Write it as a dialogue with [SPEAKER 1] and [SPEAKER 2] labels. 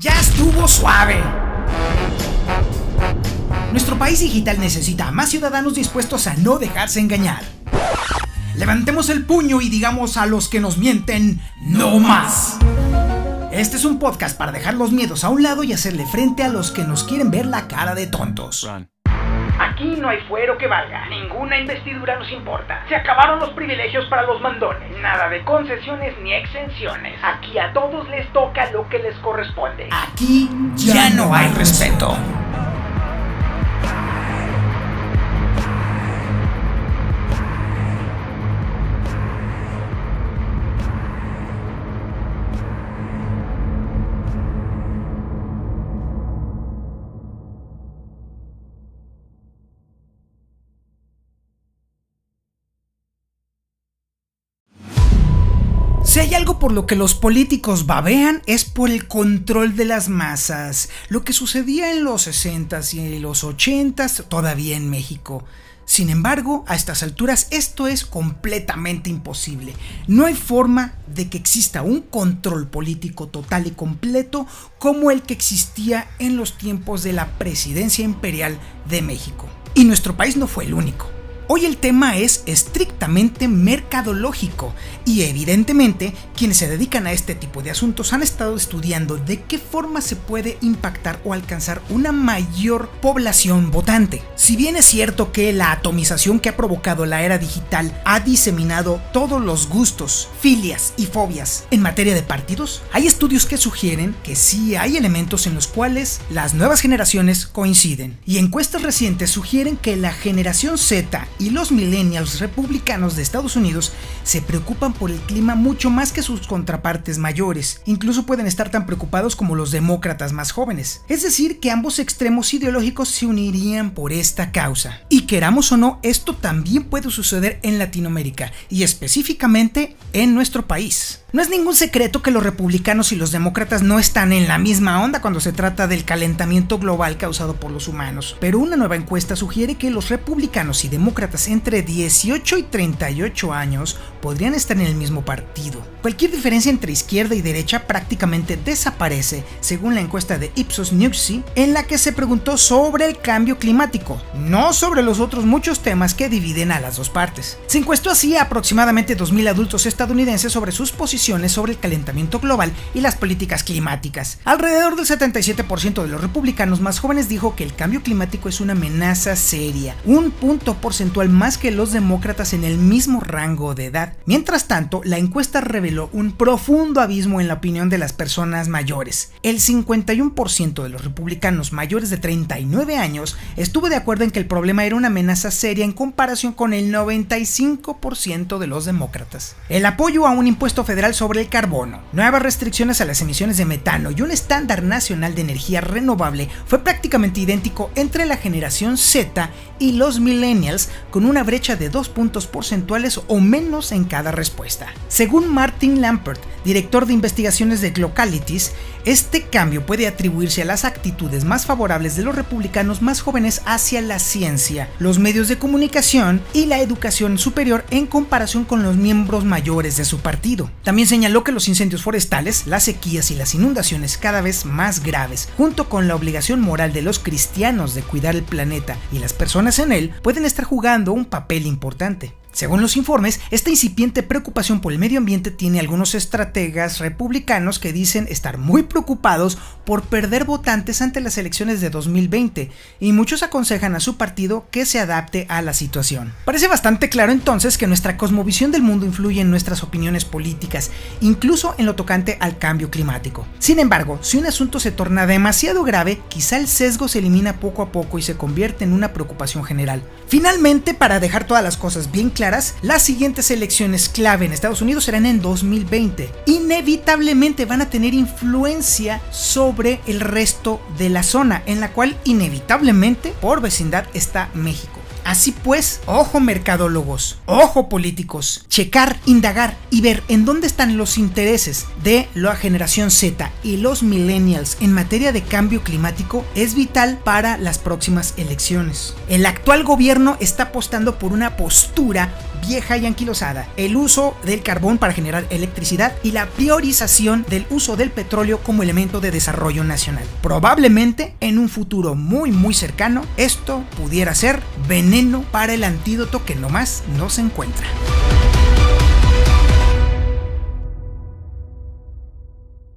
[SPEAKER 1] Ya estuvo suave. Nuestro país digital necesita a más ciudadanos dispuestos a no dejarse engañar. Levantemos el puño y digamos a los que nos mienten, no más. Este es un podcast para dejar los miedos a un lado y hacerle frente a los que nos quieren ver la cara de tontos.
[SPEAKER 2] Aquí no hay fuero que valga. Ninguna investidura nos importa. Se acabaron los privilegios para los mandones. Nada de concesiones ni exenciones. Aquí a todos les toca lo que les corresponde.
[SPEAKER 1] Aquí ya no hay respeto. Si hay algo por lo que los políticos babean es por el control de las masas, lo que sucedía en los 60s y los 80s todavía en México. Sin embargo, a estas alturas esto es completamente imposible. No hay forma de que exista un control político total y completo como el que existía en los tiempos de la presidencia imperial de México. Y nuestro país no fue el único. Hoy el tema es estrictamente mercadológico y evidentemente quienes se dedican a este tipo de asuntos han estado estudiando de qué forma se puede impactar o alcanzar una mayor población votante. Si bien es cierto que la atomización que ha provocado la era digital ha diseminado todos los gustos, filias y fobias en materia de partidos, hay estudios que sugieren que sí hay elementos en los cuales las nuevas generaciones coinciden. Y encuestas recientes sugieren que la generación Z y los millennials republicanos de Estados Unidos se preocupan por el clima mucho más que sus contrapartes mayores, incluso pueden estar tan preocupados como los demócratas más jóvenes. Es decir, que ambos extremos ideológicos se unirían por esta causa. Y queramos o no, esto también puede suceder en Latinoamérica y específicamente en nuestro país. No es ningún secreto que los republicanos y los demócratas no están en la misma onda cuando se trata del calentamiento global causado por los humanos, pero una nueva encuesta sugiere que los republicanos y demócratas entre 18 y 38 años podrían estar en el mismo partido. Cualquier diferencia entre izquierda y derecha prácticamente desaparece, según la encuesta de Ipsos Newsy, en la que se preguntó sobre el cambio climático, no sobre los otros muchos temas que dividen a las dos partes. Se encuestó así a aproximadamente 2.000 adultos estadounidenses sobre sus posiciones sobre el calentamiento global y las políticas climáticas. Alrededor del 77% de los republicanos más jóvenes dijo que el cambio climático es una amenaza seria, un punto porcentual más que los demócratas en el mismo rango de edad. Mientras tanto, la encuesta reveló un profundo abismo en la opinión de las personas mayores. El 51% de los republicanos mayores de 39 años estuvo de acuerdo en que el problema era una amenaza seria en comparación con el 95% de los demócratas. El apoyo a un impuesto federal sobre el carbono, nuevas restricciones a las emisiones de metano y un estándar nacional de energía renovable fue prácticamente idéntico entre la generación Z y los millennials con una brecha de dos puntos porcentuales o menos en cada respuesta. Según Martin Lampert, director de investigaciones de Localities, este cambio puede atribuirse a las actitudes más favorables de los republicanos más jóvenes hacia la ciencia, los medios de comunicación y la educación superior en comparación con los miembros mayores de su partido. También señaló que los incendios forestales, las sequías y las inundaciones cada vez más graves, junto con la obligación moral de los cristianos de cuidar el planeta y las personas en él, pueden estar jugando un papel importante. Según los informes, esta incipiente preocupación por el medio ambiente tiene algunos estrategas republicanos que dicen estar muy preocupados por perder votantes ante las elecciones de 2020 y muchos aconsejan a su partido que se adapte a la situación. Parece bastante claro entonces que nuestra cosmovisión del mundo influye en nuestras opiniones políticas, incluso en lo tocante al cambio climático. Sin embargo, si un asunto se torna demasiado grave, quizá el sesgo se elimina poco a poco y se convierte en una preocupación general. Finalmente, para dejar todas las cosas bien claras, las siguientes elecciones clave en Estados Unidos serán en 2020. Inevitablemente van a tener influencia sobre el resto de la zona, en la cual inevitablemente por vecindad está México. Así pues, ojo mercadólogos, ojo políticos, checar, indagar y ver en dónde están los intereses de la generación Z y los millennials en materia de cambio climático es vital para las próximas elecciones. El actual gobierno está apostando por una postura vieja y anquilosada, el uso del carbón para generar electricidad y la priorización del uso del petróleo como elemento de desarrollo nacional. Probablemente en un futuro muy muy cercano esto pudiera ser veneno para el antídoto que nomás no se encuentra.